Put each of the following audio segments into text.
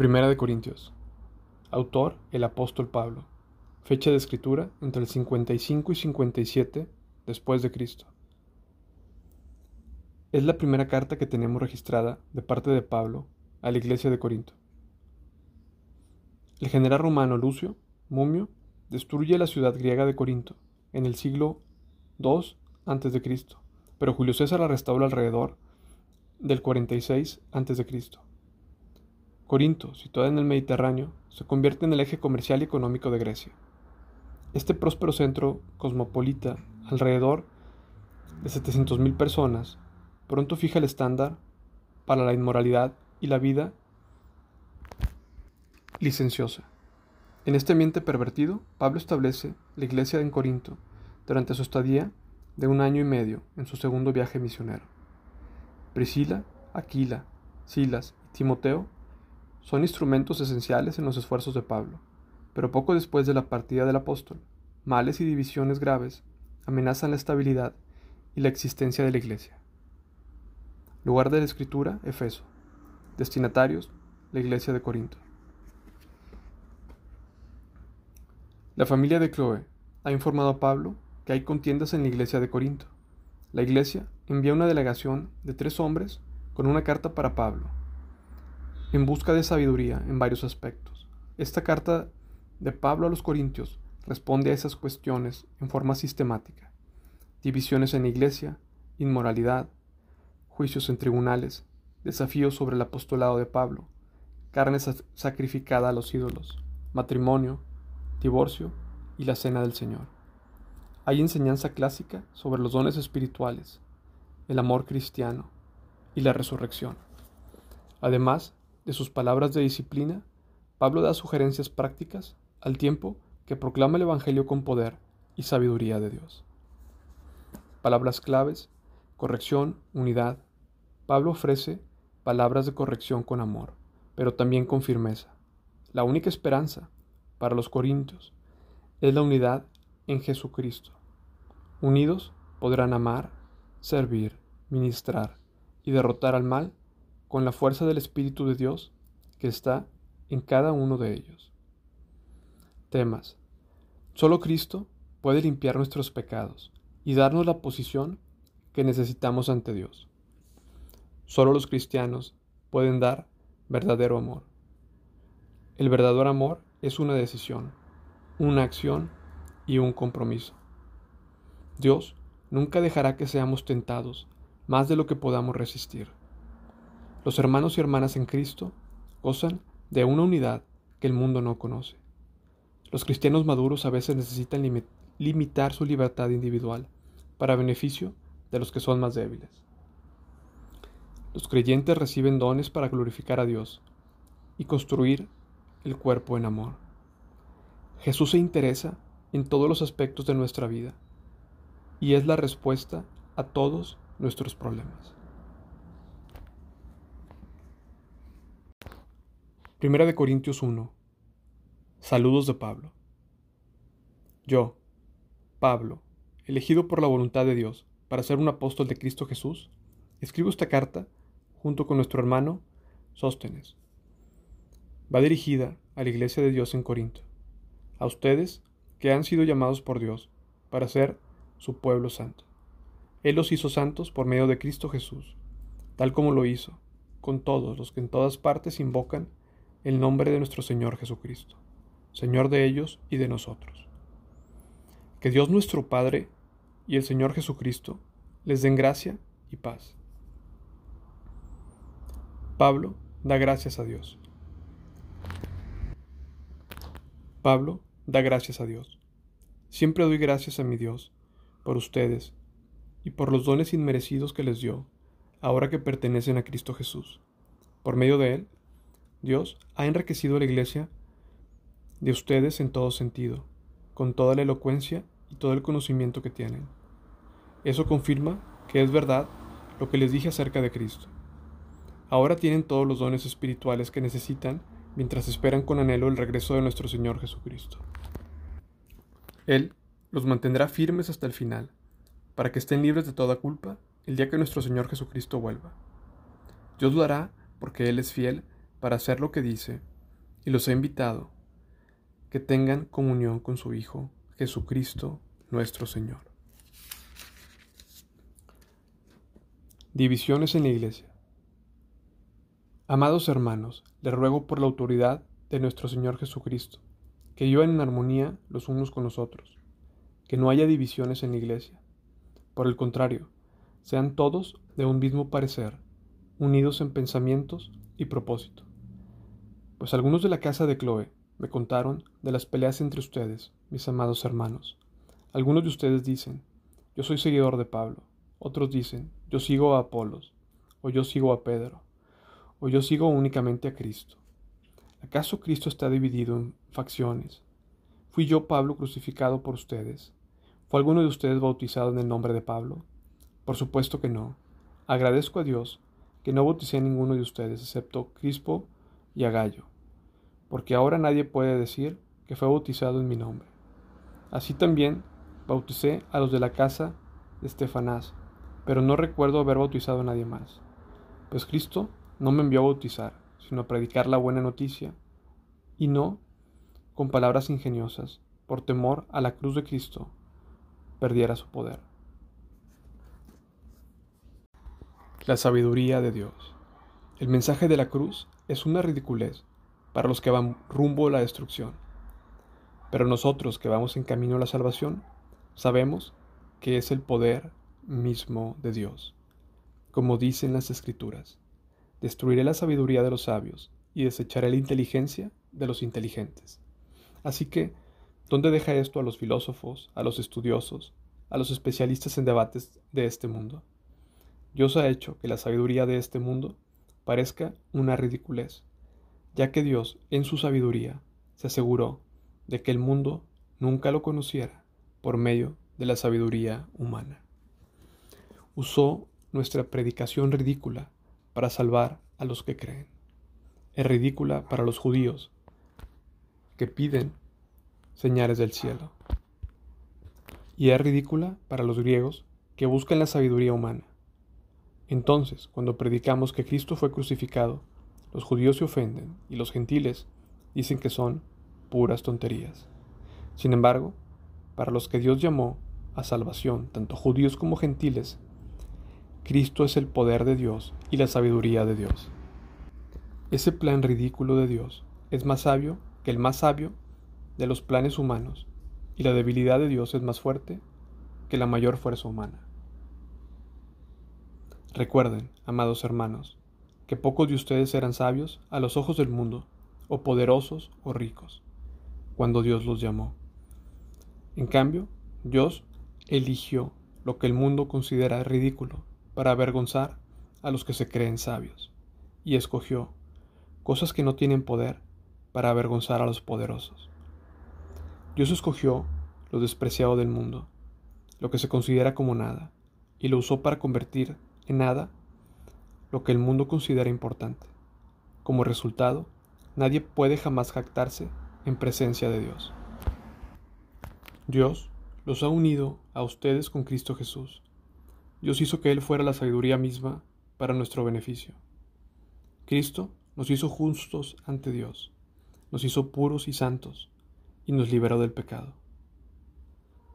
Primera de Corintios. Autor el apóstol Pablo. Fecha de escritura entre el 55 y 57 después de Cristo. Es la primera carta que tenemos registrada de parte de Pablo a la iglesia de Corinto. El general romano Lucio, Mumio, destruye la ciudad griega de Corinto en el siglo II a.C., pero Julio César la restaura alrededor del 46 a.C. Corinto, situada en el Mediterráneo, se convierte en el eje comercial y económico de Grecia. Este próspero centro cosmopolita, alrededor de 700.000 personas, pronto fija el estándar para la inmoralidad y la vida licenciosa. En este ambiente pervertido, Pablo establece la iglesia en Corinto durante su estadía de un año y medio en su segundo viaje misionero. Priscila, Aquila, Silas y Timoteo son instrumentos esenciales en los esfuerzos de Pablo, pero poco después de la partida del apóstol, males y divisiones graves amenazan la estabilidad y la existencia de la iglesia. Lugar de la escritura, Efeso. Destinatarios, la iglesia de Corinto. La familia de Chloe ha informado a Pablo que hay contiendas en la iglesia de Corinto. La iglesia envía una delegación de tres hombres con una carta para Pablo, en busca de sabiduría en varios aspectos. Esta carta de Pablo a los Corintios responde a esas cuestiones en forma sistemática. Divisiones en iglesia, inmoralidad, juicios en tribunales, desafíos sobre el apostolado de Pablo, carne sacrificada a los ídolos, matrimonio, divorcio y la cena del Señor. Hay enseñanza clásica sobre los dones espirituales, el amor cristiano y la resurrección. Además, de sus palabras de disciplina, Pablo da sugerencias prácticas al tiempo que proclama el Evangelio con poder y sabiduría de Dios. Palabras claves, corrección, unidad. Pablo ofrece palabras de corrección con amor, pero también con firmeza. La única esperanza para los corintios es la unidad en Jesucristo. Unidos podrán amar, servir, ministrar y derrotar al mal con la fuerza del Espíritu de Dios que está en cada uno de ellos. Temas. Solo Cristo puede limpiar nuestros pecados y darnos la posición que necesitamos ante Dios. Solo los cristianos pueden dar verdadero amor. El verdadero amor es una decisión, una acción y un compromiso. Dios nunca dejará que seamos tentados más de lo que podamos resistir. Los hermanos y hermanas en Cristo gozan de una unidad que el mundo no conoce. Los cristianos maduros a veces necesitan limitar su libertad individual para beneficio de los que son más débiles. Los creyentes reciben dones para glorificar a Dios y construir el cuerpo en amor. Jesús se interesa en todos los aspectos de nuestra vida y es la respuesta a todos nuestros problemas. Primera de Corintios 1. Saludos de Pablo. Yo, Pablo, elegido por la voluntad de Dios para ser un apóstol de Cristo Jesús, escribo esta carta junto con nuestro hermano Sóstenes. Va dirigida a la iglesia de Dios en Corinto, a ustedes que han sido llamados por Dios para ser su pueblo santo. Él los hizo santos por medio de Cristo Jesús, tal como lo hizo con todos los que en todas partes invocan el nombre de nuestro Señor Jesucristo, Señor de ellos y de nosotros. Que Dios nuestro Padre y el Señor Jesucristo les den gracia y paz. Pablo da gracias a Dios. Pablo da gracias a Dios. Siempre doy gracias a mi Dios por ustedes y por los dones inmerecidos que les dio, ahora que pertenecen a Cristo Jesús. Por medio de Él, Dios ha enriquecido la iglesia de ustedes en todo sentido, con toda la elocuencia y todo el conocimiento que tienen. Eso confirma que es verdad lo que les dije acerca de Cristo. Ahora tienen todos los dones espirituales que necesitan mientras esperan con anhelo el regreso de nuestro Señor Jesucristo. Él los mantendrá firmes hasta el final, para que estén libres de toda culpa el día que nuestro Señor Jesucristo vuelva. Dios lo hará porque Él es fiel para hacer lo que dice y los he invitado que tengan comunión con su Hijo, Jesucristo nuestro Señor. Divisiones en la Iglesia. Amados hermanos, les ruego por la autoridad de nuestro Señor Jesucristo, que vivan en armonía los unos con los otros, que no haya divisiones en la Iglesia. Por el contrario, sean todos de un mismo parecer, unidos en pensamientos y propósito. Pues algunos de la casa de Chloe me contaron de las peleas entre ustedes, mis amados hermanos. Algunos de ustedes dicen, yo soy seguidor de Pablo. Otros dicen, yo sigo a Apolos, o yo sigo a Pedro, o yo sigo únicamente a Cristo. ¿Acaso Cristo está dividido en facciones? ¿Fui yo Pablo crucificado por ustedes? ¿Fue alguno de ustedes bautizado en el nombre de Pablo? Por supuesto que no. Agradezco a Dios que no bauticé a ninguno de ustedes excepto Crispo y a Gallo porque ahora nadie puede decir que fue bautizado en mi nombre. Así también bauticé a los de la casa de Estefanás, pero no recuerdo haber bautizado a nadie más. Pues Cristo no me envió a bautizar, sino a predicar la buena noticia, y no con palabras ingeniosas, por temor a la cruz de Cristo perdiera su poder. La sabiduría de Dios. El mensaje de la cruz es una ridiculez para los que van rumbo a la destrucción. Pero nosotros que vamos en camino a la salvación, sabemos que es el poder mismo de Dios. Como dicen las Escrituras, destruiré la sabiduría de los sabios y desecharé la inteligencia de los inteligentes. Así que, ¿dónde deja esto a los filósofos, a los estudiosos, a los especialistas en debates de este mundo? Dios ha hecho que la sabiduría de este mundo parezca una ridiculez ya que Dios, en su sabiduría, se aseguró de que el mundo nunca lo conociera por medio de la sabiduría humana. Usó nuestra predicación ridícula para salvar a los que creen. Es ridícula para los judíos que piden señales del cielo. Y es ridícula para los griegos que buscan la sabiduría humana. Entonces, cuando predicamos que Cristo fue crucificado, los judíos se ofenden y los gentiles dicen que son puras tonterías. Sin embargo, para los que Dios llamó a salvación, tanto judíos como gentiles, Cristo es el poder de Dios y la sabiduría de Dios. Ese plan ridículo de Dios es más sabio que el más sabio de los planes humanos, y la debilidad de Dios es más fuerte que la mayor fuerza humana. Recuerden, amados hermanos, que pocos de ustedes eran sabios a los ojos del mundo, o poderosos o ricos, cuando Dios los llamó. En cambio, Dios eligió lo que el mundo considera ridículo para avergonzar a los que se creen sabios, y escogió cosas que no tienen poder para avergonzar a los poderosos. Dios escogió lo despreciado del mundo, lo que se considera como nada, y lo usó para convertir nada lo que el mundo considera importante. Como resultado, nadie puede jamás jactarse en presencia de Dios. Dios los ha unido a ustedes con Cristo Jesús. Dios hizo que Él fuera la sabiduría misma para nuestro beneficio. Cristo nos hizo justos ante Dios, nos hizo puros y santos, y nos liberó del pecado.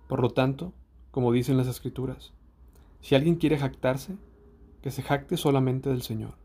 Por lo tanto, como dicen las Escrituras, si alguien quiere jactarse, que se jacte solamente del Señor.